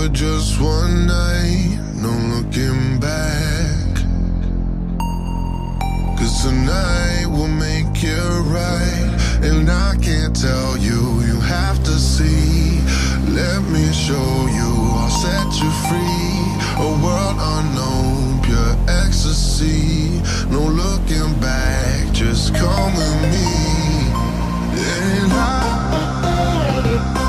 for just one night, no looking back. Cause tonight will make you right. And I can't tell you, you have to see. Let me show you, I'll set you free. A world unknown, pure ecstasy. No looking back, just come with me. And I